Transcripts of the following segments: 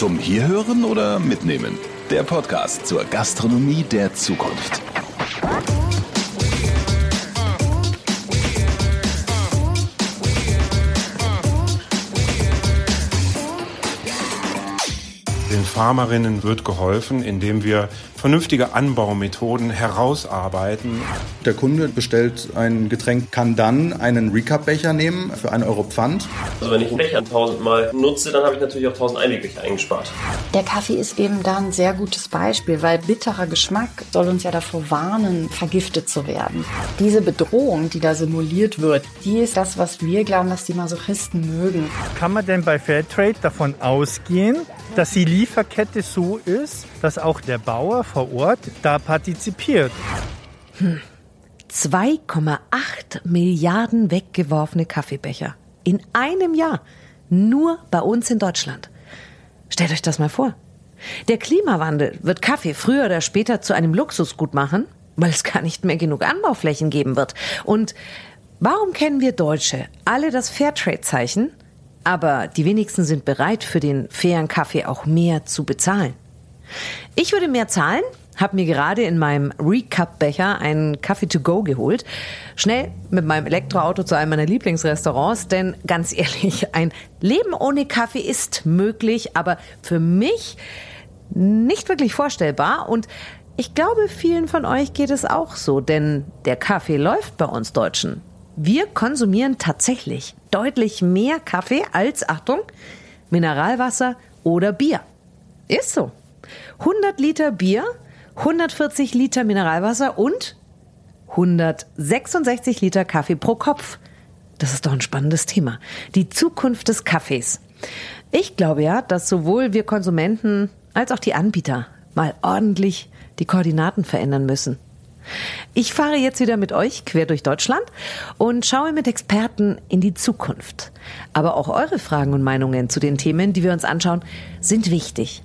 Zum Hierhören oder Mitnehmen? Der Podcast zur Gastronomie der Zukunft. Farmerinnen wird geholfen, indem wir vernünftige Anbaumethoden herausarbeiten. Der Kunde bestellt ein Getränk, kann dann einen Recap-Becher nehmen für 1 Euro Pfand. Also wenn ich einen Becher tausendmal nutze, dann habe ich natürlich auch tausend Einwegbecher eingespart. Der Kaffee ist eben da ein sehr gutes Beispiel, weil bitterer Geschmack soll uns ja davor warnen, vergiftet zu werden. Diese Bedrohung, die da simuliert wird, die ist das, was wir glauben, dass die Masochisten mögen. Kann man denn bei Fairtrade davon ausgehen, dass die Lieferkette so ist, dass auch der Bauer vor Ort da partizipiert? Hm. 2,8 Milliarden weggeworfene Kaffeebecher. In einem Jahr. Nur bei uns in Deutschland. Stellt euch das mal vor. Der Klimawandel wird Kaffee früher oder später zu einem Luxusgut machen, weil es gar nicht mehr genug Anbauflächen geben wird. Und warum kennen wir Deutsche alle das Fairtrade-Zeichen, aber die wenigsten sind bereit, für den fairen Kaffee auch mehr zu bezahlen? Ich würde mehr zahlen, habe mir gerade in meinem Recap-Becher einen Kaffee to go geholt. Schnell mit meinem Elektroauto zu einem meiner Lieblingsrestaurants, denn ganz ehrlich, ein Leben ohne Kaffee ist möglich, aber für mich nicht wirklich vorstellbar und ich glaube, vielen von euch geht es auch so, denn der Kaffee läuft bei uns Deutschen. Wir konsumieren tatsächlich deutlich mehr Kaffee als, Achtung, Mineralwasser oder Bier. Ist so. 100 Liter Bier, 140 Liter Mineralwasser und 166 Liter Kaffee pro Kopf. Das ist doch ein spannendes Thema. Die Zukunft des Kaffees. Ich glaube ja, dass sowohl wir Konsumenten als auch die Anbieter mal ordentlich die Koordinaten verändern müssen. Ich fahre jetzt wieder mit euch quer durch Deutschland und schaue mit Experten in die Zukunft. Aber auch eure Fragen und Meinungen zu den Themen, die wir uns anschauen, sind wichtig.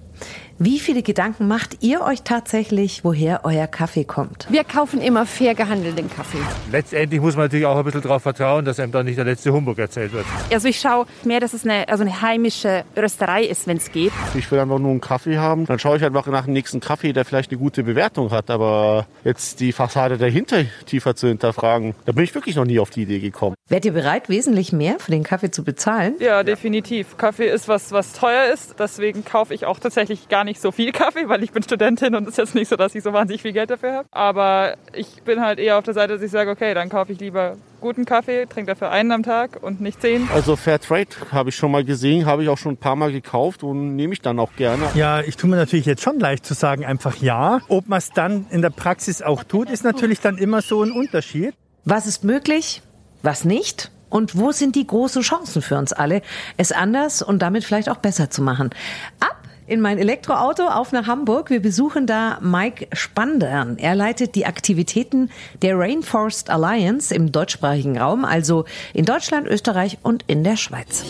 Wie viele Gedanken macht ihr euch tatsächlich, woher euer Kaffee kommt? Wir kaufen immer fair gehandelten Kaffee. Letztendlich muss man natürlich auch ein bisschen darauf vertrauen, dass einem da nicht der letzte Humbug erzählt wird. Also ich schaue mehr, dass es eine, also eine heimische Rösterei ist, wenn es geht. Ich will einfach nur einen Kaffee haben. Dann schaue ich einfach nach dem nächsten Kaffee, der vielleicht eine gute Bewertung hat. Aber jetzt die Fassade dahinter tiefer zu hinterfragen, da bin ich wirklich noch nie auf die Idee gekommen. Wärt ihr bereit, wesentlich mehr für den Kaffee zu bezahlen? Ja, definitiv. Kaffee ist was, was teuer ist. Deswegen kaufe ich auch tatsächlich gar nicht so viel Kaffee, weil ich bin Studentin und es ist jetzt nicht so, dass ich so wahnsinnig viel Geld dafür habe. Aber ich bin halt eher auf der Seite, dass ich sage, okay, dann kaufe ich lieber guten Kaffee, trinke dafür einen am Tag und nicht zehn. Also Fairtrade habe ich schon mal gesehen, habe ich auch schon ein paar Mal gekauft und nehme ich dann auch gerne. Ja, ich tue mir natürlich jetzt schon leicht zu sagen, einfach ja. Ob man es dann in der Praxis auch tut, ist natürlich dann immer so ein Unterschied. Was ist möglich? Was nicht? Und wo sind die großen Chancen für uns alle, es anders und damit vielleicht auch besser zu machen? Ab in mein Elektroauto auf nach Hamburg. Wir besuchen da Mike Spandern. Er leitet die Aktivitäten der Rainforest Alliance im deutschsprachigen Raum, also in Deutschland, Österreich und in der Schweiz.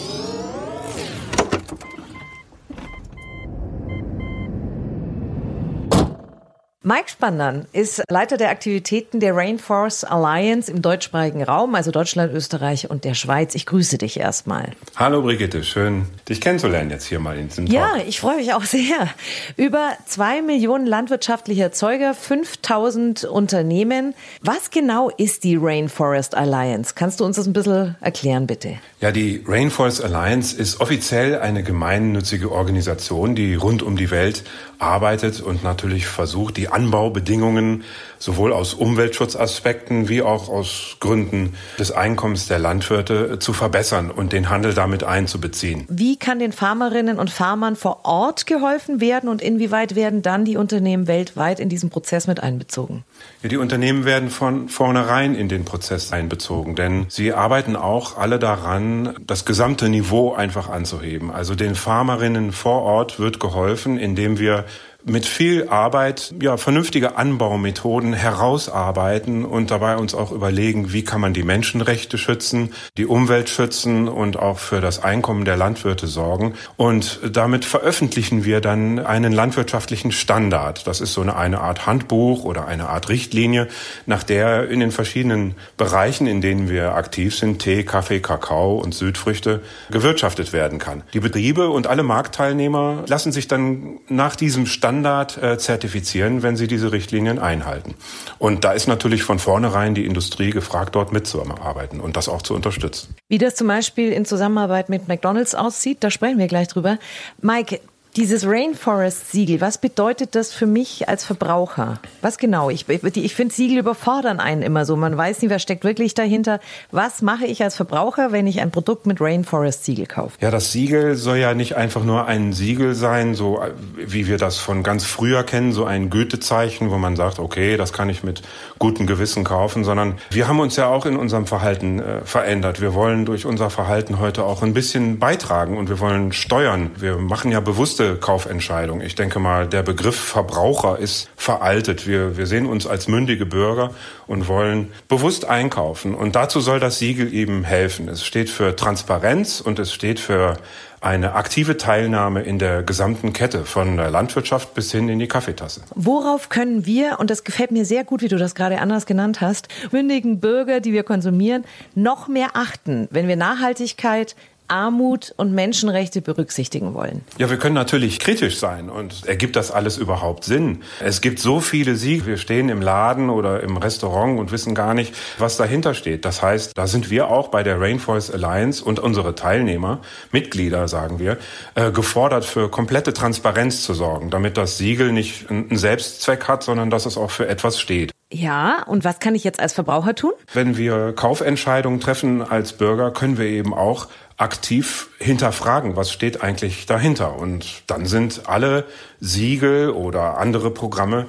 Mike Spandern ist Leiter der Aktivitäten der Rainforest Alliance im deutschsprachigen Raum, also Deutschland, Österreich und der Schweiz. Ich grüße dich erstmal. Hallo Brigitte, schön dich kennenzulernen jetzt hier mal in diesem Ja, Talk. ich freue mich auch sehr. Über zwei Millionen landwirtschaftliche Erzeuger, 5000 Unternehmen. Was genau ist die Rainforest Alliance? Kannst du uns das ein bisschen erklären, bitte? Ja, die Rainforest Alliance ist offiziell eine gemeinnützige Organisation, die rund um die Welt arbeitet und natürlich versucht, die Anbaubedingungen sowohl aus Umweltschutzaspekten wie auch aus Gründen des Einkommens der Landwirte zu verbessern und den Handel damit einzubeziehen. Wie kann den Farmerinnen und Farmern vor Ort geholfen werden und inwieweit werden dann die Unternehmen weltweit in diesen Prozess mit einbezogen? Ja, die Unternehmen werden von vornherein in den Prozess einbezogen, denn sie arbeiten auch alle daran, das gesamte Niveau einfach anzuheben. Also den Farmerinnen vor Ort wird geholfen, indem wir mit viel Arbeit ja vernünftige Anbaumethoden herausarbeiten und dabei uns auch überlegen, wie kann man die Menschenrechte schützen, die Umwelt schützen und auch für das Einkommen der Landwirte sorgen. Und damit veröffentlichen wir dann einen landwirtschaftlichen Standard. Das ist so eine, eine Art Handbuch oder eine Art Richtlinie, nach der in den verschiedenen Bereichen, in denen wir aktiv sind, Tee, Kaffee, Kakao und Südfrüchte, gewirtschaftet werden kann. Die Betriebe und alle Marktteilnehmer lassen sich dann nach diesem Standard äh, zertifizieren, wenn sie diese Richtlinien einhalten. Und da ist natürlich von vornherein die Industrie gefragt, dort mitzuarbeiten und das auch zu unterstützen. Wie das zum Beispiel in Zusammenarbeit mit McDonald's aussieht, da sprechen wir gleich drüber. Mike, dieses Rainforest-Siegel, was bedeutet das für mich als Verbraucher? Was genau? Ich, ich finde, Siegel überfordern einen immer so. Man weiß nicht, wer steckt wirklich dahinter. Was mache ich als Verbraucher, wenn ich ein Produkt mit Rainforest-Siegel kaufe? Ja, das Siegel soll ja nicht einfach nur ein Siegel sein, so wie wir das von ganz früher kennen, so ein Gütezeichen, wo man sagt, okay, das kann ich mit gutem Gewissen kaufen, sondern wir haben uns ja auch in unserem Verhalten äh, verändert. Wir wollen durch unser Verhalten heute auch ein bisschen beitragen und wir wollen steuern. Wir machen ja bewusste bewusste Kaufentscheidung. Ich denke mal, der Begriff Verbraucher ist veraltet. Wir, wir sehen uns als mündige Bürger und wollen bewusst einkaufen. Und dazu soll das Siegel eben helfen. Es steht für Transparenz und es steht für eine aktive Teilnahme in der gesamten Kette, von der Landwirtschaft bis hin in die Kaffeetasse. Worauf können wir, und das gefällt mir sehr gut, wie du das gerade anders genannt hast, mündigen Bürger, die wir konsumieren, noch mehr achten, wenn wir Nachhaltigkeit Armut und Menschenrechte berücksichtigen wollen? Ja, wir können natürlich kritisch sein und ergibt das alles überhaupt Sinn? Es gibt so viele Siege. Wir stehen im Laden oder im Restaurant und wissen gar nicht, was dahinter steht. Das heißt, da sind wir auch bei der Rainforest Alliance und unsere Teilnehmer, Mitglieder sagen wir, äh, gefordert für komplette Transparenz zu sorgen, damit das Siegel nicht einen Selbstzweck hat, sondern dass es auch für etwas steht. Ja, und was kann ich jetzt als Verbraucher tun? Wenn wir Kaufentscheidungen treffen als Bürger, können wir eben auch aktiv hinterfragen, was steht eigentlich dahinter. Und dann sind alle Siegel oder andere Programme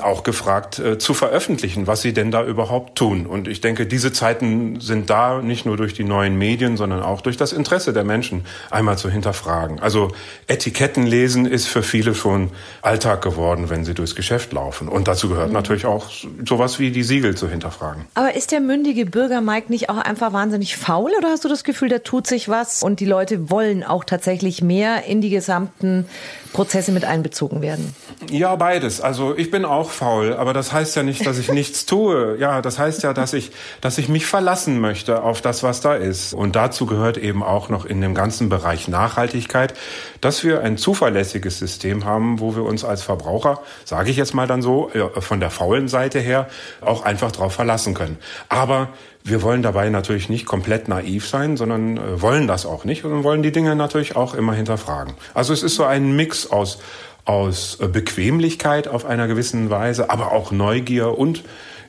auch gefragt äh, zu veröffentlichen, was sie denn da überhaupt tun. Und ich denke, diese Zeiten sind da nicht nur durch die neuen Medien, sondern auch durch das Interesse der Menschen einmal zu hinterfragen. Also Etiketten lesen ist für viele schon Alltag geworden, wenn sie durchs Geschäft laufen. Und dazu gehört mhm. natürlich auch sowas wie die Siegel zu hinterfragen. Aber ist der mündige Bürger Mike nicht auch einfach wahnsinnig faul oder hast du das Gefühl, da tut sich was und die Leute wollen auch tatsächlich mehr in die gesamten Prozesse mit einbezogen werden? Ja, beides. Also ich bin auch faul, aber das heißt ja nicht, dass ich nichts tue. Ja, das heißt ja, dass ich, dass ich mich verlassen möchte auf das, was da ist. Und dazu gehört eben auch noch in dem ganzen Bereich Nachhaltigkeit, dass wir ein zuverlässiges System haben, wo wir uns als Verbraucher, sage ich jetzt mal dann so, von der faulen Seite her, auch einfach drauf verlassen können. Aber wir wollen dabei natürlich nicht komplett naiv sein, sondern äh, wollen das auch nicht und wollen die Dinge natürlich auch immer hinterfragen. Also es ist so ein Mix aus aus äh, Bequemlichkeit auf einer gewissen Weise, aber auch Neugier und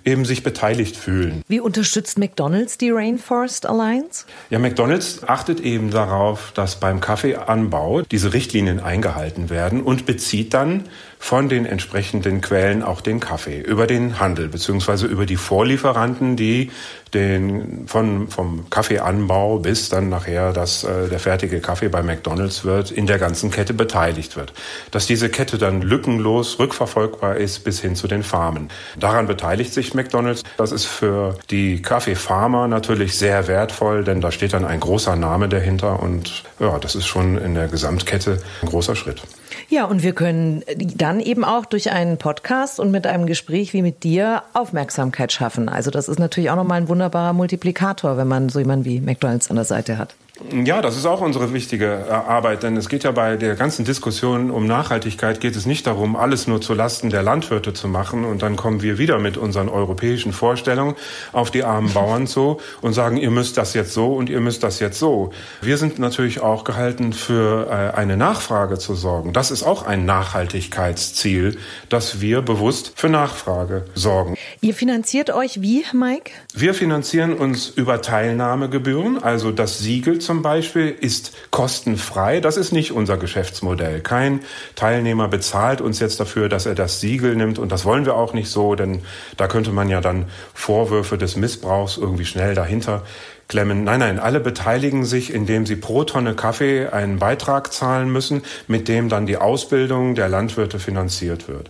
eben sich beteiligt fühlen. Wie unterstützt McDonald's die Rainforest Alliance? Ja, McDonald's achtet eben darauf, dass beim Kaffeeanbau diese Richtlinien eingehalten werden und bezieht dann von den entsprechenden Quellen auch den Kaffee über den Handel beziehungsweise über die Vorlieferanten, die den von vom Kaffeeanbau bis dann nachher, dass äh, der fertige Kaffee bei McDonald's wird, in der ganzen Kette beteiligt wird. Dass diese Kette dann lückenlos rückverfolgbar ist bis hin zu den Farmen. Daran beteiligt sich McDonald's. Das ist für die Kaffeefarmer natürlich sehr wertvoll, denn da steht dann ein großer Name dahinter und ja, das ist schon in der Gesamtkette ein großer Schritt. Ja, und wir können dann eben auch durch einen Podcast und mit einem Gespräch wie mit dir Aufmerksamkeit schaffen. Also das ist natürlich auch nochmal ein wunderbarer Multiplikator, wenn man so jemanden wie McDonald's an der Seite hat. Ja, das ist auch unsere wichtige äh, Arbeit, denn es geht ja bei der ganzen Diskussion um Nachhaltigkeit geht es nicht darum, alles nur zu Lasten der Landwirte zu machen und dann kommen wir wieder mit unseren europäischen Vorstellungen auf die armen Bauern zu und sagen, ihr müsst das jetzt so und ihr müsst das jetzt so. Wir sind natürlich auch gehalten, für äh, eine Nachfrage zu sorgen. Das ist auch ein Nachhaltigkeitsziel, dass wir bewusst für Nachfrage sorgen. Ihr finanziert euch wie, Mike? Wir finanzieren uns über Teilnahmegebühren, also das Siegel zum Beispiel ist kostenfrei. Das ist nicht unser Geschäftsmodell. Kein Teilnehmer bezahlt uns jetzt dafür, dass er das Siegel nimmt. Und das wollen wir auch nicht so, denn da könnte man ja dann Vorwürfe des Missbrauchs irgendwie schnell dahinter klemmen. Nein, nein, alle beteiligen sich, indem sie pro Tonne Kaffee einen Beitrag zahlen müssen, mit dem dann die Ausbildung der Landwirte finanziert wird.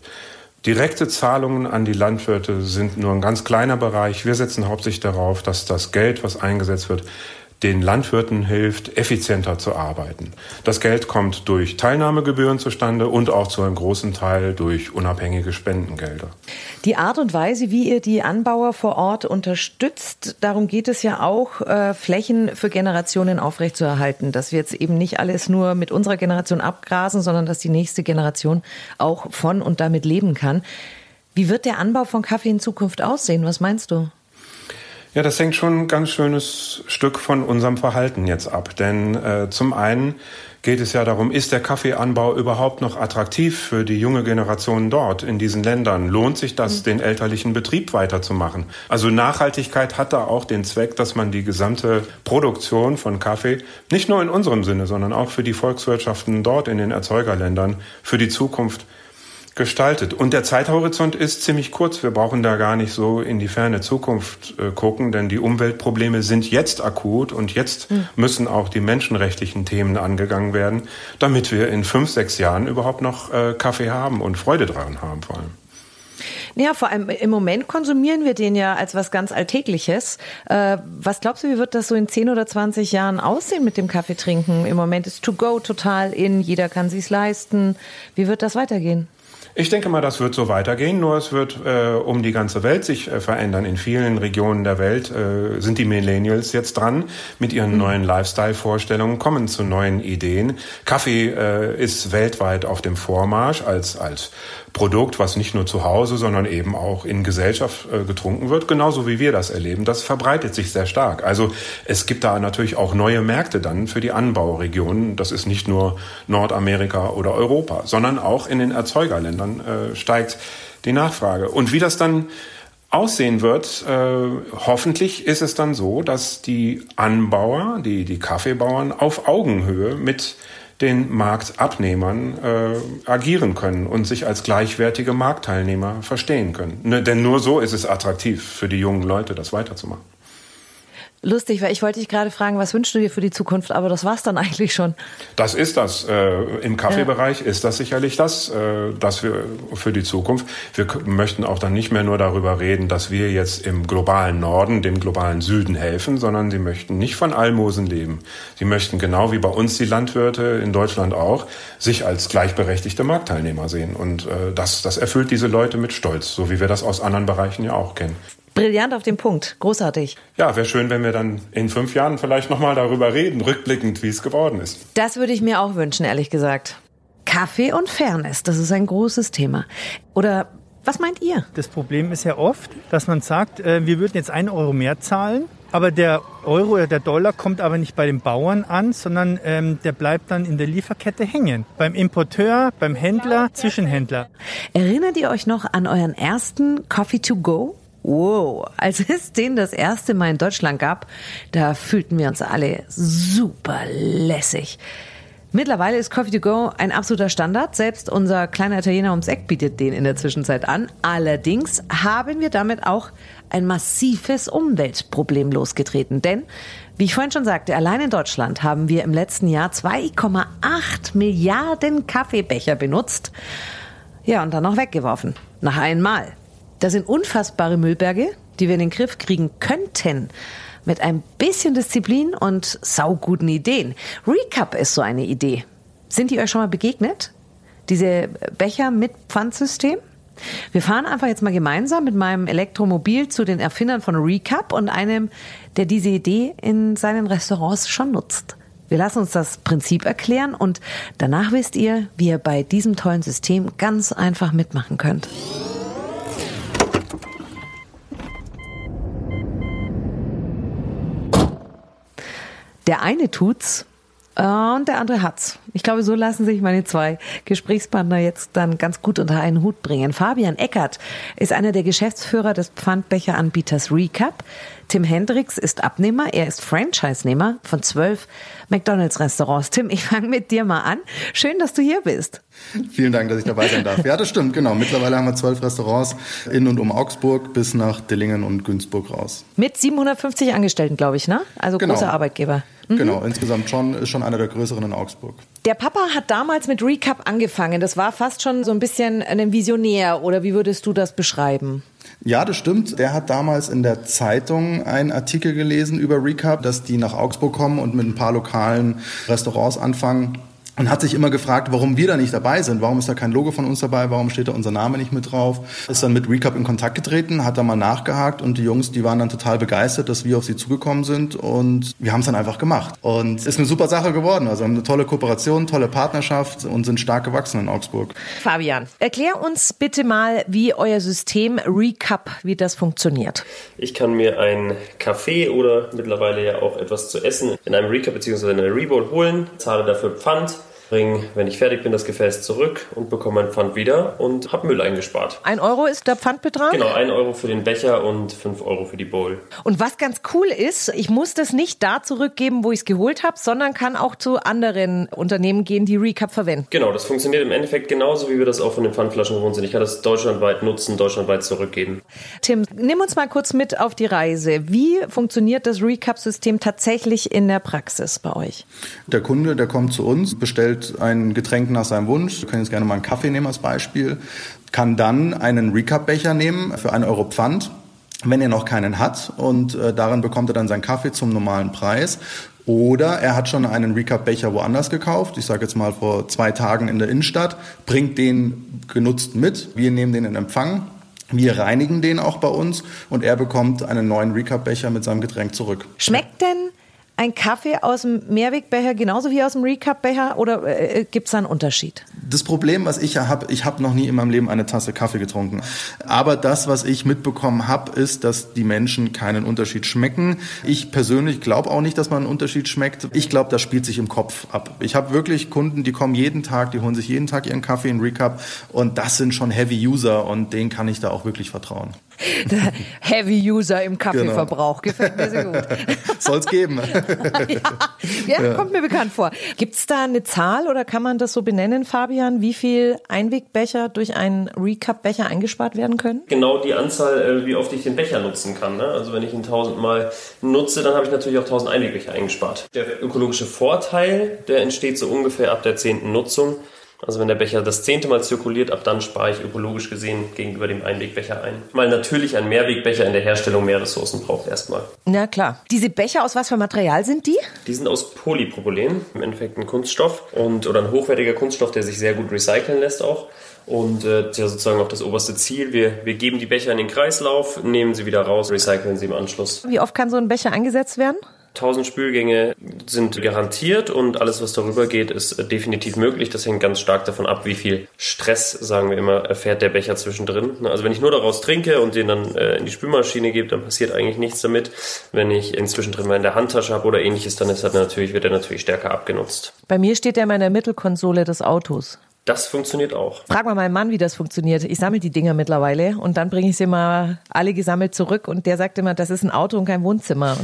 Direkte Zahlungen an die Landwirte sind nur ein ganz kleiner Bereich. Wir setzen hauptsächlich darauf, dass das Geld, was eingesetzt wird, den Landwirten hilft, effizienter zu arbeiten. Das Geld kommt durch Teilnahmegebühren zustande und auch zu einem großen Teil durch unabhängige Spendengelder. Die Art und Weise, wie ihr die Anbauer vor Ort unterstützt, darum geht es ja auch, äh, Flächen für Generationen aufrechtzuerhalten, dass wir jetzt eben nicht alles nur mit unserer Generation abgrasen, sondern dass die nächste Generation auch von und damit leben kann. Wie wird der Anbau von Kaffee in Zukunft aussehen? Was meinst du? Ja, das hängt schon ein ganz schönes Stück von unserem Verhalten jetzt ab. Denn äh, zum einen geht es ja darum, ist der Kaffeeanbau überhaupt noch attraktiv für die junge Generation dort in diesen Ländern? Lohnt sich das, mhm. den elterlichen Betrieb weiterzumachen? Also Nachhaltigkeit hat da auch den Zweck, dass man die gesamte Produktion von Kaffee nicht nur in unserem Sinne, sondern auch für die Volkswirtschaften dort in den Erzeugerländern für die Zukunft gestaltet. Und der Zeithorizont ist ziemlich kurz. Wir brauchen da gar nicht so in die ferne Zukunft äh, gucken, denn die Umweltprobleme sind jetzt akut und jetzt mhm. müssen auch die menschenrechtlichen Themen angegangen werden, damit wir in fünf, sechs Jahren überhaupt noch äh, Kaffee haben und Freude daran haben vor allem. Ja, vor allem im Moment konsumieren wir den ja als was ganz Alltägliches. Äh, was glaubst du, wie wird das so in 10 oder 20 Jahren aussehen mit dem Kaffeetrinken? Im Moment ist To Go total in, jeder kann sich's leisten. Wie wird das weitergehen? Ich denke mal, das wird so weitergehen, nur es wird äh, um die ganze Welt sich äh, verändern. In vielen Regionen der Welt äh, sind die Millennials jetzt dran mit ihren mhm. neuen Lifestyle-Vorstellungen, kommen zu neuen Ideen. Kaffee äh, ist weltweit auf dem Vormarsch als, als Produkt, was nicht nur zu Hause, sondern eben auch in Gesellschaft äh, getrunken wird, genauso wie wir das erleben. Das verbreitet sich sehr stark. Also es gibt da natürlich auch neue Märkte dann für die Anbauregionen. Das ist nicht nur Nordamerika oder Europa, sondern auch in den Erzeugerländern äh, steigt die Nachfrage. Und wie das dann aussehen wird, äh, hoffentlich ist es dann so, dass die Anbauer, die, die Kaffeebauern auf Augenhöhe mit den Marktabnehmern äh, agieren können und sich als gleichwertige Marktteilnehmer verstehen können. Ne, denn nur so ist es attraktiv für die jungen Leute, das weiterzumachen. Lustig, weil ich wollte dich gerade fragen, was wünschst du dir für die Zukunft, aber das war es dann eigentlich schon. Das ist das. Äh, Im Kaffeebereich ja. ist das sicherlich das, äh, dass wir für die Zukunft. Wir möchten auch dann nicht mehr nur darüber reden, dass wir jetzt im globalen Norden, dem globalen Süden helfen, sondern sie möchten nicht von Almosen leben. Sie möchten genau wie bei uns die Landwirte in Deutschland auch sich als gleichberechtigte Marktteilnehmer sehen. Und äh, das, das erfüllt diese Leute mit Stolz, so wie wir das aus anderen Bereichen ja auch kennen. Brillant auf den Punkt. Großartig. Ja, wäre schön, wenn wir dann in fünf Jahren vielleicht nochmal darüber reden, rückblickend, wie es geworden ist. Das würde ich mir auch wünschen, ehrlich gesagt. Kaffee und Fairness, das ist ein großes Thema. Oder was meint ihr? Das Problem ist ja oft, dass man sagt, äh, wir würden jetzt einen Euro mehr zahlen, aber der Euro oder der Dollar kommt aber nicht bei den Bauern an, sondern ähm, der bleibt dann in der Lieferkette hängen. Beim Importeur, beim Händler, Zwischenhändler. Erinnert ihr euch noch an euren ersten Coffee to go? Wow, als es den das erste Mal in Deutschland gab, da fühlten wir uns alle super lässig. Mittlerweile ist Coffee to Go ein absoluter Standard. Selbst unser kleiner Italiener ums Eck bietet den in der Zwischenzeit an. Allerdings haben wir damit auch ein massives Umweltproblem losgetreten. Denn, wie ich vorhin schon sagte, allein in Deutschland haben wir im letzten Jahr 2,8 Milliarden Kaffeebecher benutzt. Ja, und dann noch weggeworfen. Nach einmal. Das sind unfassbare Müllberge, die wir in den Griff kriegen könnten. Mit ein bisschen Disziplin und sauguten Ideen. Recap ist so eine Idee. Sind die euch schon mal begegnet? Diese Becher mit Pfandsystem? Wir fahren einfach jetzt mal gemeinsam mit meinem Elektromobil zu den Erfindern von Recap und einem, der diese Idee in seinen Restaurants schon nutzt. Wir lassen uns das Prinzip erklären und danach wisst ihr, wie ihr bei diesem tollen System ganz einfach mitmachen könnt. Der eine tut's Und der andere hat's. Ich glaube, so lassen sich meine zwei Gesprächspartner jetzt dann ganz gut unter einen Hut bringen. Fabian Eckert ist einer der Geschäftsführer des Pfandbecheranbieters Recap. Tim Hendricks ist Abnehmer, er ist Franchise-Nehmer von zwölf McDonalds-Restaurants. Tim, ich fange mit dir mal an. Schön, dass du hier bist. Vielen Dank, dass ich dabei sein darf. Ja, das stimmt, genau. Mittlerweile haben wir zwölf Restaurants in und um Augsburg bis nach Dillingen und Günzburg raus. Mit 750 Angestellten, glaube ich, ne? Also Genau. großer Arbeitgeber. Mhm. Genau, insgesamt schon, ist schon einer der größeren in Augsburg. Der Papa hat damals mit Recap angefangen. Das war fast schon so ein bisschen ein Visionär. Oder wie würdest du das beschreiben? Ja, das stimmt. Der hat damals in der Zeitung einen Artikel gelesen über Recap, dass die nach Augsburg kommen und mit ein paar lokalen Restaurants anfangen. Und hat sich immer gefragt, warum wir da nicht dabei sind. Warum ist da kein Logo von uns dabei? Warum steht da unser Name nicht mit drauf? Ist dann mit Recap in Kontakt getreten, hat da mal nachgehakt und die Jungs, die waren dann total begeistert, dass wir auf sie zugekommen sind und wir haben es dann einfach gemacht. Und ist eine super Sache geworden. Also haben eine tolle Kooperation, tolle Partnerschaft und sind stark gewachsen in Augsburg. Fabian, erklär uns bitte mal, wie euer System Recap, wie das funktioniert. Ich kann mir einen Kaffee oder mittlerweile ja auch etwas zu essen in einem Recap bzw. in einer Rebowl holen, zahle dafür Pfand, bringe, wenn ich fertig bin, das Gefäß zurück und bekomme mein Pfand wieder und habe Müll eingespart. Ein Euro ist der Pfandbetrag? Genau, 1 Euro für den Becher und 5 Euro für die Bowl. Und was ganz cool ist, ich muss das nicht da zurückgeben, wo ich es geholt habe, sondern kann auch zu anderen Unternehmen gehen, die Recap verwenden. Genau, das funktioniert im Endeffekt genauso, wie wir das auch von den Pfandflaschen gewohnt sind. Ich kann das deutschlandweit nutzen, deutschlandweit zurückgeben. Tim, nimm uns mal kurz mit auf die Reise. Wie funktioniert das Recap-System tatsächlich in der Praxis bei euch? Der Kunde, der kommt zu uns, bestellt ein Getränk nach seinem Wunsch. Wir können jetzt gerne mal einen Kaffee nehmen als Beispiel. Kann dann einen Recap-Becher nehmen für einen Euro Pfand, wenn er noch keinen hat. Und äh, darin bekommt er dann seinen Kaffee zum normalen Preis. Oder er hat schon einen Recap-Becher woanders gekauft. Ich sage jetzt mal vor zwei Tagen in der Innenstadt, bringt den genutzt mit. Wir nehmen den in Empfang. Wir reinigen den auch bei uns und er bekommt einen neuen Recap-Becher mit seinem Getränk zurück. Schmeckt denn ein Kaffee aus dem Mehrwegbecher genauso wie aus dem Recap-Becher oder äh, gibt es da einen Unterschied? Das Problem, was ich ja habe, ich habe noch nie in meinem Leben eine Tasse Kaffee getrunken. Aber das, was ich mitbekommen habe, ist, dass die Menschen keinen Unterschied schmecken. Ich persönlich glaube auch nicht, dass man einen Unterschied schmeckt. Ich glaube, das spielt sich im Kopf ab. Ich habe wirklich Kunden, die kommen jeden Tag, die holen sich jeden Tag ihren Kaffee in Recap und das sind schon Heavy User und denen kann ich da auch wirklich vertrauen. Heavy User im Kaffeeverbrauch. Gefällt mir sehr gut. Soll's geben. ja, ja, kommt mir bekannt vor. Gibt es da eine Zahl oder kann man das so benennen, Fabian, wie viel Einwegbecher durch einen Recap-Becher eingespart werden können? Genau die Anzahl, äh, wie oft ich den Becher nutzen kann. Ne? Also wenn ich ihn tausendmal nutze, dann habe ich natürlich auch tausend Einwegbecher eingespart. Der ökologische Vorteil, der entsteht so ungefähr ab der zehnten Nutzung. Also wenn der Becher das zehnte Mal zirkuliert, ab dann spare ich ökologisch gesehen gegenüber dem Einwegbecher ein. Weil natürlich ein Mehrwegbecher in der Herstellung mehr Ressourcen braucht erstmal. Na klar. Diese Becher, aus was für Material sind die? Die sind aus Polypropylen, im Endeffekt ein Kunststoff und oder ein hochwertiger Kunststoff, der sich sehr gut recyceln lässt auch. Und äh, das ist ja sozusagen auch das oberste Ziel. Wir, wir geben die Becher in den Kreislauf, nehmen sie wieder raus, recyceln sie im Anschluss. Wie oft kann so ein Becher eingesetzt werden? 1000 Spülgänge sind garantiert und alles, was darüber geht, ist definitiv möglich. Das hängt ganz stark davon ab, wie viel Stress, sagen wir immer, erfährt der Becher zwischendrin. Also wenn ich nur daraus trinke und den dann äh, in die Spülmaschine gebe, dann passiert eigentlich nichts damit. Wenn ich ihn zwischendrin mal in der Handtasche habe oder ähnliches, dann ist er natürlich, wird er natürlich stärker abgenutzt. Bei mir steht er in der Mittelkonsole des Autos. Das funktioniert auch. Frag mal meinen Mann, wie das funktioniert. Ich sammle die Dinger mittlerweile und dann bringe ich sie mal alle gesammelt zurück und der sagt immer, das ist ein Auto und kein Wohnzimmer.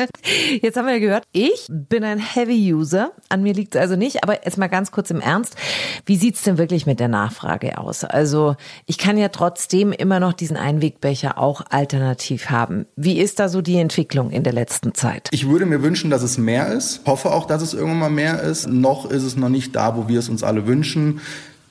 Jetzt haben wir ja gehört, ich bin ein Heavy User. An mir liegt es also nicht, aber jetzt mal ganz kurz im Ernst. Wie sieht's denn wirklich mit der Nachfrage aus? Also ich kann ja trotzdem immer noch diesen Einwegbecher auch alternativ haben. Wie ist da so die Entwicklung in der letzten Zeit? Ich würde mir wünschen, dass es mehr ist. Hoffe auch, dass es irgendwann mal mehr ist. Noch ist es noch nicht da, wo wir es uns alle wünschen.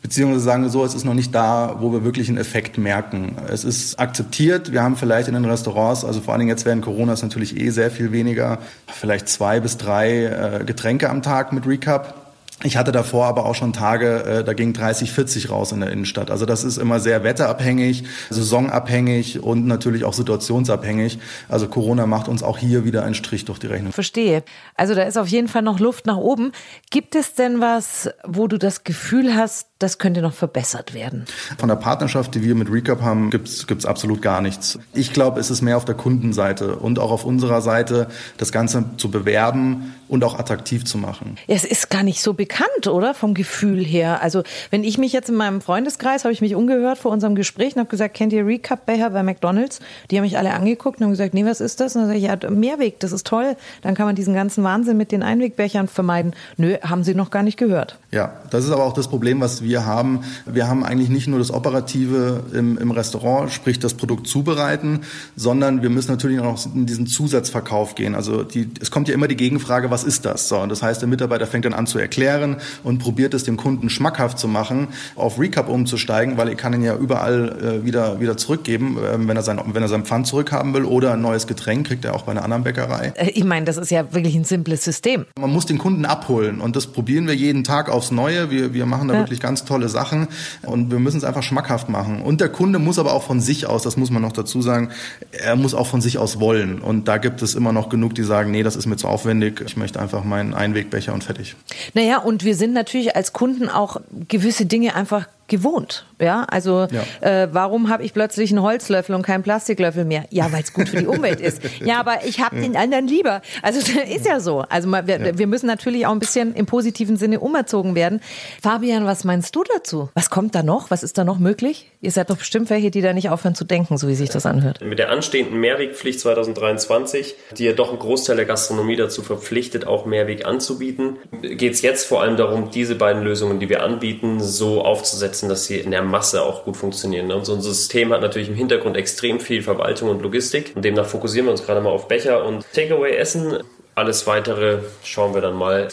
Beziehungsweise sagen wir so, es ist noch nicht da, wo wir wirklich einen Effekt merken. Es ist akzeptiert. Wir haben vielleicht in den Restaurants, also vor allen Dingen jetzt während Corona ist natürlich eh sehr viel weniger, vielleicht zwei bis drei äh, Getränke am Tag mit Recap. Ich hatte davor aber auch schon Tage, äh, da ging 30, 40 raus in der Innenstadt. Also das ist immer sehr wetterabhängig, saisonabhängig und natürlich auch situationsabhängig. Also Corona macht uns auch hier wieder einen Strich durch die Rechnung. Verstehe. Also da ist auf jeden Fall noch Luft nach oben. Gibt es denn was, wo du das Gefühl hast, das könnte noch verbessert werden? Von der Partnerschaft, die wir mit Recap haben, gibt's gibt's absolut gar nichts. Ich glaube, es ist mehr auf der Kundenseite und auch auf unserer Seite, das Ganze zu bewerben und auch attraktiv zu machen. Ja, es ist gar nicht so bekannt, oder? Vom Gefühl her. Also, wenn ich mich jetzt in meinem Freundeskreis, habe ich mich umgehört vor unserem Gespräch und habe gesagt, kennt ihr Recap-Becher bei McDonalds? Die haben mich alle angeguckt und haben gesagt, nee, was ist das? Und dann sage ich, ja, Mehrweg, das ist toll. Dann kann man diesen ganzen Wahnsinn mit den Einwegbechern vermeiden. Nö, haben sie noch gar nicht gehört. Ja, das ist aber auch das Problem, was wir haben. Wir haben eigentlich nicht nur das Operative im, im Restaurant, sprich das Produkt zubereiten, sondern wir müssen natürlich auch noch in diesen Zusatzverkauf gehen. Also die, es kommt ja immer die Gegenfrage, was ist das? So, und das heißt, der Mitarbeiter fängt dann an zu erklären und probiert es dem Kunden schmackhaft zu machen, auf Recap umzusteigen, weil er kann ihn ja überall äh, wieder, wieder zurückgeben, äh, wenn er sein, wenn er sein Pfand zurückhaben will oder ein neues Getränk kriegt er auch bei einer anderen Bäckerei. Äh, Ich meine, das ist ja wirklich ein simples System. Man muss den Kunden abholen und das probieren wir jeden Tag aufs Neue. Wir, wir machen da Ja. wirklich ganz tolle Sachen und wir müssen es einfach schmackhaft machen. Und der Kunde muss aber auch von sich aus, das muss man noch dazu sagen, er muss auch von sich aus wollen. Und da gibt es immer noch genug, die sagen, nee, das ist mir zu aufwendig, ich möchte einfach meinen Einwegbecher und fertig. Naja, und wir sind natürlich als Kunden auch gewisse Dinge einfach gewohnt. Ja, also äh, warum habe ich plötzlich einen Holzlöffel und keinen Plastiklöffel mehr? Ja, weil es gut für die Umwelt ist. Ja, aber ich habe den anderen lieber. Also ist ja so. Also wir, wir müssen natürlich auch ein bisschen im positiven Sinne umerzogen werden. Fabian, was meinst du dazu? Was kommt da noch? Was ist da noch möglich? Ihr seid doch bestimmt welche, die da nicht aufhören zu denken, so wie sich das anhört. Mit der anstehenden Mehrwegpflicht 2023, die ja doch einen Großteil der Gastronomie dazu verpflichtet, auch Mehrweg anzubieten, geht es jetzt vor allem darum, diese beiden Lösungen, die wir anbieten, so aufzusetzen, dass sie in der Masse auch gut funktionieren. ne? Und so ein System hat natürlich im Hintergrund extrem viel Verwaltung und Logistik. Und demnach fokussieren wir uns gerade mal auf Becher und Takeaway-Essen. Alles weitere schauen wir dann mal.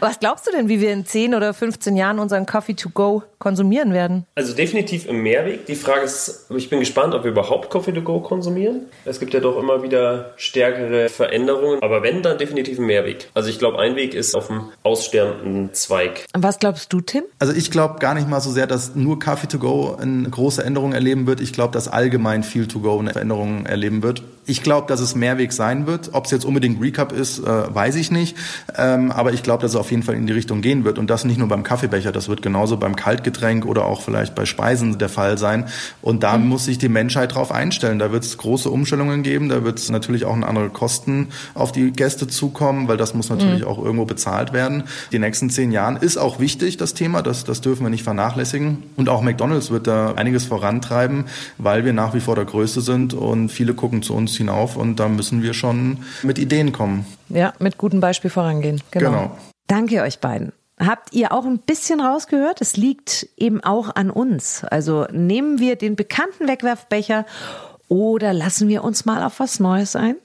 Was glaubst du denn, wie wir in 10 oder 15 Jahren unseren Coffee to go konsumieren werden? Also definitiv im Mehrweg. Die Frage ist, ich bin gespannt, ob wir überhaupt Coffee to go konsumieren. Es gibt ja doch immer wieder stärkere Veränderungen. Aber wenn, dann definitiv im Mehrweg. Also ich glaube, Einweg ist auf dem aussterbenden Zweig. Was glaubst du, Tim? Also ich glaube gar nicht mal so sehr, dass nur Coffee to go eine große Änderung erleben wird. Ich glaube, dass allgemein viel to go eine Veränderung erleben wird. Ich glaube, dass es Mehrweg sein wird. Ob es jetzt unbedingt Recap ist, äh, weiß ich nicht. Ähm, aber ich glaube, dass es auf jeden Fall in die Richtung gehen wird. Und das nicht nur beim Kaffeebecher, das wird genauso beim Kaltgetränk oder auch vielleicht bei Speisen der Fall sein. Und da muss sich die Menschheit drauf einstellen. Da wird es große Umstellungen geben. Da wird es natürlich auch andere Kosten auf die Gäste zukommen, weil das muss natürlich Mhm. auch irgendwo bezahlt werden. Die nächsten zehn Jahren ist auch wichtig, das Thema. Das, das dürfen wir nicht vernachlässigen. Und auch McDonalds wird da einiges vorantreiben, weil wir nach wie vor der Größte sind und viele gucken zu uns hinauf und da müssen wir schon mit Ideen kommen. Ja, mit gutem Beispiel vorangehen. Genau. Genau. Danke euch beiden. Habt ihr auch ein bisschen rausgehört? Es liegt eben auch an uns. Also nehmen wir den bekannten Wegwerfbecher oder lassen wir uns mal auf was Neues ein?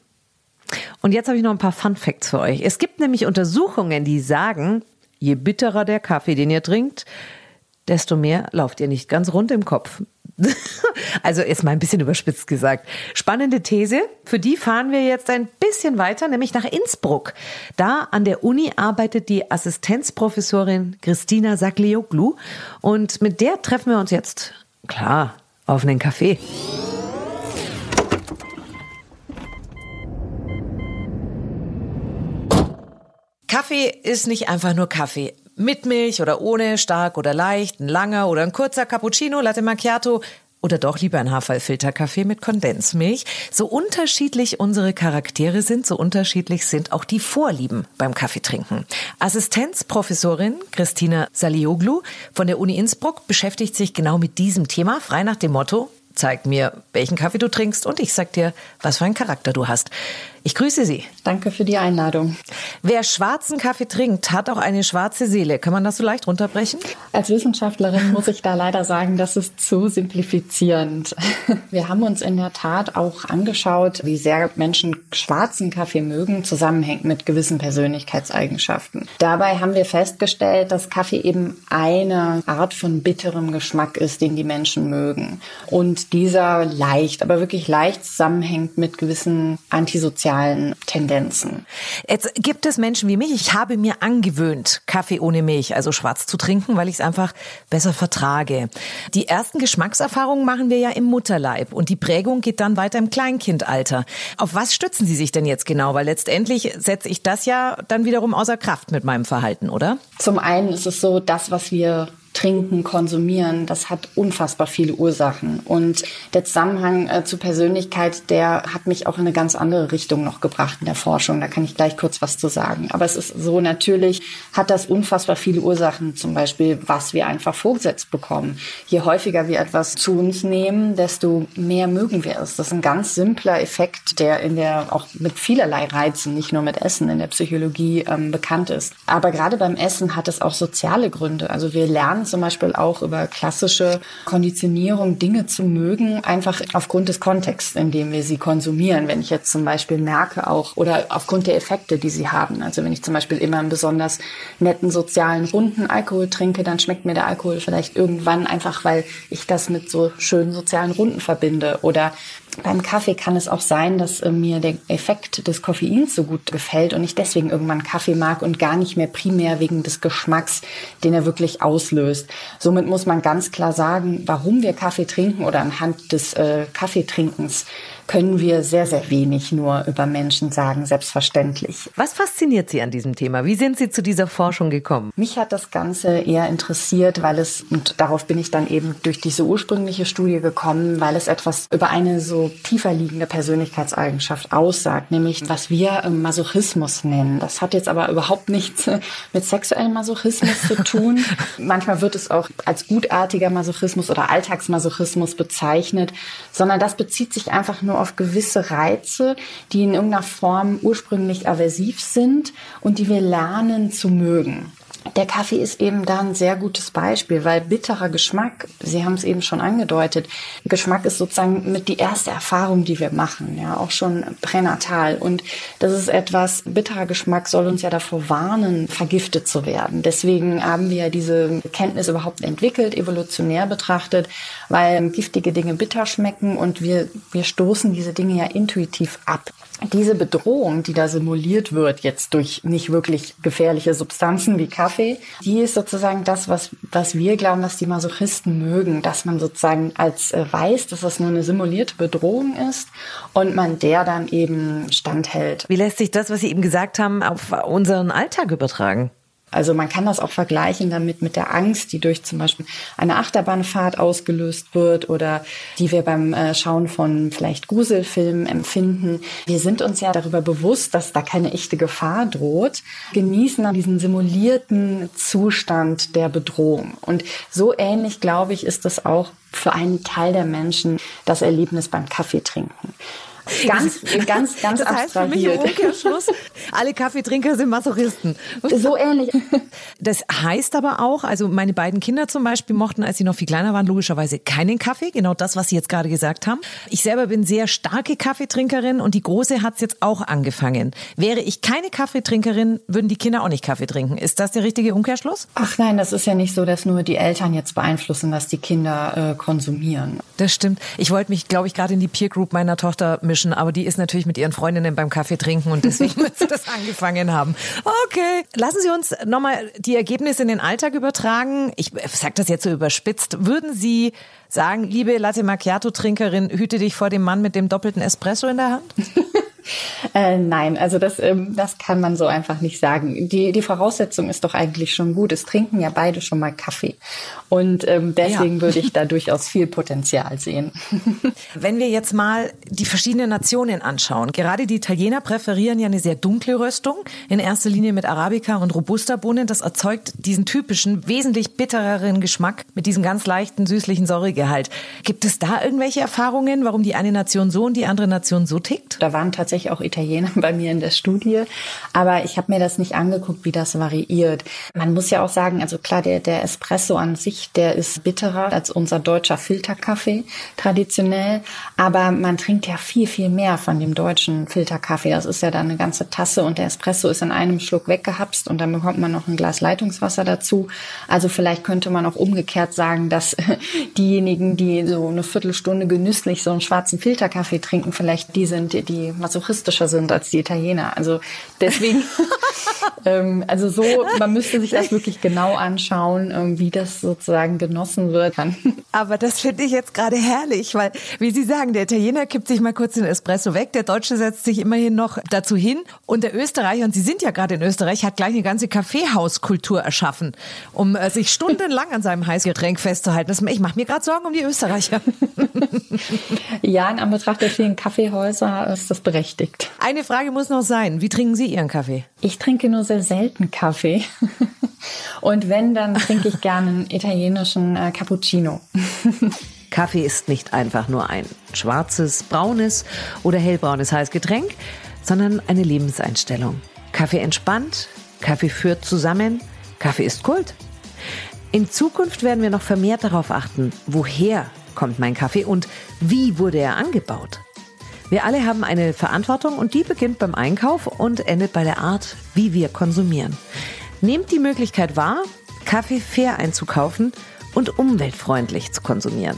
Und jetzt habe ich noch ein paar Fun Facts für euch. Es gibt nämlich Untersuchungen, die sagen, je bitterer der Kaffee, den ihr trinkt, desto mehr lauft ihr nicht ganz rund im Kopf. Also ist mal ein bisschen überspitzt gesagt. Spannende These. Für die fahren wir jetzt ein bisschen weiter, nämlich nach Innsbruck. Da an der Uni arbeitet die Assistenzprofessorin Christina Saglioglu und mit der treffen wir uns jetzt, klar, auf einen Kaffee. Kaffee ist nicht einfach nur Kaffee. Mit Milch oder ohne, stark oder leicht, ein langer oder ein kurzer Cappuccino, Latte Macchiato oder doch lieber ein Haferfilterkaffee mit Kondensmilch. So unterschiedlich unsere Charaktere sind, so unterschiedlich sind auch die Vorlieben beim Kaffeetrinken. Assistenzprofessorin Christina Salioglu von der Uni Innsbruck beschäftigt sich genau mit diesem Thema, frei nach dem Motto, zeig mir, welchen Kaffee du trinkst und ich sag dir, was für einen Charakter du hast. Ich grüße Sie. Danke für die Einladung. Wer schwarzen Kaffee trinkt, hat auch eine schwarze Seele. Kann man das so leicht runterbrechen? Als Wissenschaftlerin muss ich da leider sagen, das ist zu simplifizierend. Wir haben uns in der Tat auch angeschaut, wie sehr Menschen schwarzen Kaffee mögen, zusammenhängt mit gewissen Persönlichkeitseigenschaften. Dabei haben wir festgestellt, dass Kaffee eben eine Art von bitterem Geschmack ist, den die Menschen mögen. Und dieser leicht, aber wirklich leicht zusammenhängt mit gewissen antisozialen Tendenzen. Jetzt gibt es Menschen wie mich. Ich habe mir angewöhnt, Kaffee ohne Milch, also schwarz zu trinken, weil ich es einfach besser vertrage. Die ersten Geschmackserfahrungen machen wir ja im Mutterleib und die Prägung geht dann weiter im Kleinkindalter. Auf was stützen Sie sich denn jetzt genau? Weil letztendlich setze ich das ja dann wiederum außer Kraft mit meinem Verhalten, oder? Zum einen ist es so, das, was wir trinken, konsumieren, das hat unfassbar viele Ursachen. Und der Zusammenhang äh, zu Persönlichkeit, der hat mich auch in eine ganz andere Richtung noch gebracht in der Forschung. Da kann ich gleich kurz was zu sagen. Aber es ist so, natürlich hat das unfassbar viele Ursachen. Zum Beispiel, was wir einfach vorgesetzt bekommen. Je häufiger wir etwas zu uns nehmen, desto mehr mögen wir es. Das ist ein ganz simpler Effekt, der in der auch mit vielerlei Reizen, nicht nur mit Essen in der Psychologie ähm, bekannt ist. Aber gerade beim Essen hat es auch soziale Gründe. Also wir lernen zum Beispiel auch über klassische Konditionierung Dinge zu mögen, einfach aufgrund des Kontexts, in dem wir sie konsumieren. Wenn ich jetzt zum Beispiel merke auch oder aufgrund der Effekte, die sie haben. Also wenn ich zum Beispiel immer einen besonders netten sozialen runden Alkohol trinke, dann schmeckt mir der Alkohol vielleicht irgendwann einfach, weil ich das mit so schönen sozialen Runden verbinde. Oder beim Kaffee kann es auch sein, dass äh, mir der Effekt des Koffeins so gut gefällt und ich deswegen irgendwann Kaffee mag und gar nicht mehr primär wegen des Geschmacks, den er wirklich auslöst. Somit muss man ganz klar sagen, warum wir Kaffee trinken oder anhand des äh, Kaffeetrinkens können wir sehr, sehr wenig nur über Menschen sagen, selbstverständlich. Was fasziniert Sie an diesem Thema? Wie sind Sie zu dieser Forschung gekommen? Mich hat das Ganze eher interessiert, weil es, und darauf bin ich dann eben durch diese ursprüngliche Studie gekommen, weil es etwas über eine so tiefer liegende Persönlichkeitseigenschaft aussagt, nämlich was wir Masochismus nennen. Das hat jetzt aber überhaupt nichts mit sexuellem Masochismus zu tun. Manchmal wird es auch als gutartiger Masochismus oder Alltagsmasochismus bezeichnet, sondern das bezieht sich einfach nur auf gewisse Reize, die in irgendeiner Form ursprünglich aversiv sind und die wir lernen zu mögen. Der Kaffee ist eben da ein sehr gutes Beispiel, weil bitterer Geschmack, Sie haben es eben schon angedeutet, Geschmack ist sozusagen mit die erste Erfahrung, die wir machen, ja, auch schon pränatal. Und das ist etwas, bitterer Geschmack soll uns ja davor warnen, vergiftet zu werden. Deswegen haben wir diese Kenntnis überhaupt entwickelt, evolutionär betrachtet, weil giftige Dinge bitter schmecken und wir, wir stoßen diese Dinge ja intuitiv ab diese Bedrohung, die da simuliert wird, jetzt durch nicht wirklich gefährliche Substanzen wie Kaffee, die ist sozusagen das, was, was wir glauben, dass die Masochisten mögen, dass man sozusagen als äh, weiß, dass das nur eine simulierte Bedrohung ist und man der dann eben standhält. Wie lässt sich das, was Sie eben gesagt haben, auf unseren Alltag übertragen? Also man kann das auch vergleichen damit mit der Angst, die durch zum Beispiel eine Achterbahnfahrt ausgelöst wird oder die wir beim äh, Schauen von vielleicht Gruselfilmen empfinden. Wir sind uns ja darüber bewusst, dass da keine echte Gefahr droht, genießen diesen simulierten Zustand der Bedrohung. Und so ähnlich, glaube ich, ist es auch für einen Teil der Menschen das Erlebnis beim Kaffee trinken. Ganz, ganz, ganz das heißt für mich im Umkehrschluss, alle Kaffeetrinker sind Masochisten. So ähnlich. Das heißt aber auch, also meine beiden Kinder zum Beispiel mochten, als sie noch viel kleiner waren, logischerweise keinen Kaffee. Genau das, was Sie jetzt gerade gesagt haben. Ich selber bin sehr starke Kaffeetrinkerin und die Große hat es jetzt auch angefangen. Wäre ich keine Kaffeetrinkerin, würden die Kinder auch nicht Kaffee trinken. Ist das der richtige Umkehrschluss? Ach nein, das ist ja nicht so, dass nur die Eltern jetzt beeinflussen, was die Kinder äh, konsumieren. Das stimmt. Ich wollte mich, glaube ich, gerade in die Peer Group meiner Tochter mischen mischen, aber die ist natürlich mit ihren Freundinnen beim Kaffee trinken und deswegen wird sie das angefangen haben. Okay, lassen Sie uns nochmal die Ergebnisse in den Alltag übertragen. Ich sage das jetzt so überspitzt. Würden Sie sagen, liebe Latte Macchiato Trinkerin, hüte dich vor dem Mann mit dem doppelten Espresso in der Hand? Äh, nein, also das, ähm, das kann man so einfach nicht sagen. Die, die Voraussetzung ist doch eigentlich schon gut. Es trinken ja beide schon mal Kaffee. Und ähm, deswegen ja. würde ich da durchaus viel Potenzial sehen. Wenn wir jetzt mal die verschiedenen Nationen anschauen, gerade die Italiener präferieren ja eine sehr dunkle Röstung, in erster Linie mit Arabica und Robusta-Bohnen. Das erzeugt diesen typischen, wesentlich bittereren Geschmack mit diesem ganz leichten, süßlichen Säuregehalt. Gibt es da irgendwelche Erfahrungen, warum die eine Nation so und die andere Nation so tickt? Da waren tatsächlich auch Italiener bei mir in der Studie, aber ich habe mir das nicht angeguckt, wie das variiert. Man muss ja auch sagen, also klar, der, der Espresso an sich der ist bitterer als unser deutscher Filterkaffee traditionell. Aber man trinkt ja viel, viel mehr von dem deutschen Filterkaffee. Das ist ja dann eine ganze Tasse und der Espresso ist in einem Schluck weggehapst und dann bekommt man noch ein Glas Leitungswasser dazu. Also vielleicht könnte man auch umgekehrt sagen, dass diejenigen, die so eine Viertelstunde genüsslich so einen schwarzen Filterkaffee trinken, vielleicht die sind, die masochistischer sind als die Italiener. Also deswegen, ähm, also so, man müsste sich das wirklich genau anschauen, ähm, wie das sozusagen genossen wird. Aber das finde ich jetzt gerade herrlich, weil, wie Sie sagen, der Italiener kippt sich mal kurz den Espresso weg, der Deutsche setzt sich immerhin noch dazu hin und der Österreicher, und Sie sind ja gerade in Österreich, hat gleich eine ganze Kaffeehauskultur erschaffen, um äh, sich stundenlang an seinem Heißgetränk festzuhalten. Das, ich mache mir gerade Sorgen um die Österreicher. ja, in Anbetracht der vielen Kaffeehäuser ist das berechtigt. Eine Frage muss noch sein. Wie trinken Sie Ihren Kaffee? Ich trinke nur sehr selten Kaffee. Und wenn, dann trinke ich gerne einen italienischen äh, Cappuccino. Kaffee ist nicht einfach nur ein schwarzes, braunes oder hellbraunes Heißgetränk, sondern eine Lebenseinstellung. Kaffee entspannt, Kaffee führt zusammen, Kaffee ist Kult. In Zukunft werden wir noch vermehrt darauf achten, woher kommt mein Kaffee und wie wurde er angebaut. Wir alle haben eine Verantwortung und die beginnt beim Einkauf und endet bei der Art, wie wir konsumieren. Nehmt die Möglichkeit wahr, Kaffee fair einzukaufen und umweltfreundlich zu konsumieren.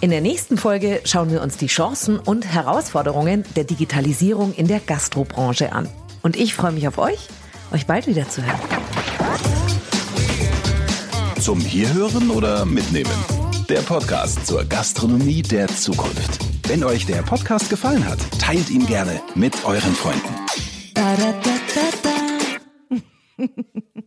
In der nächsten Folge schauen wir uns die Chancen und Herausforderungen der Digitalisierung in der Gastrobranche an. Und ich freue mich auf euch, euch bald wieder zu hören. Zum Hierhören oder Mitnehmen? Der Podcast zur Gastronomie der Zukunft. Wenn euch der Podcast gefallen hat, teilt ihn gerne mit euren Freunden.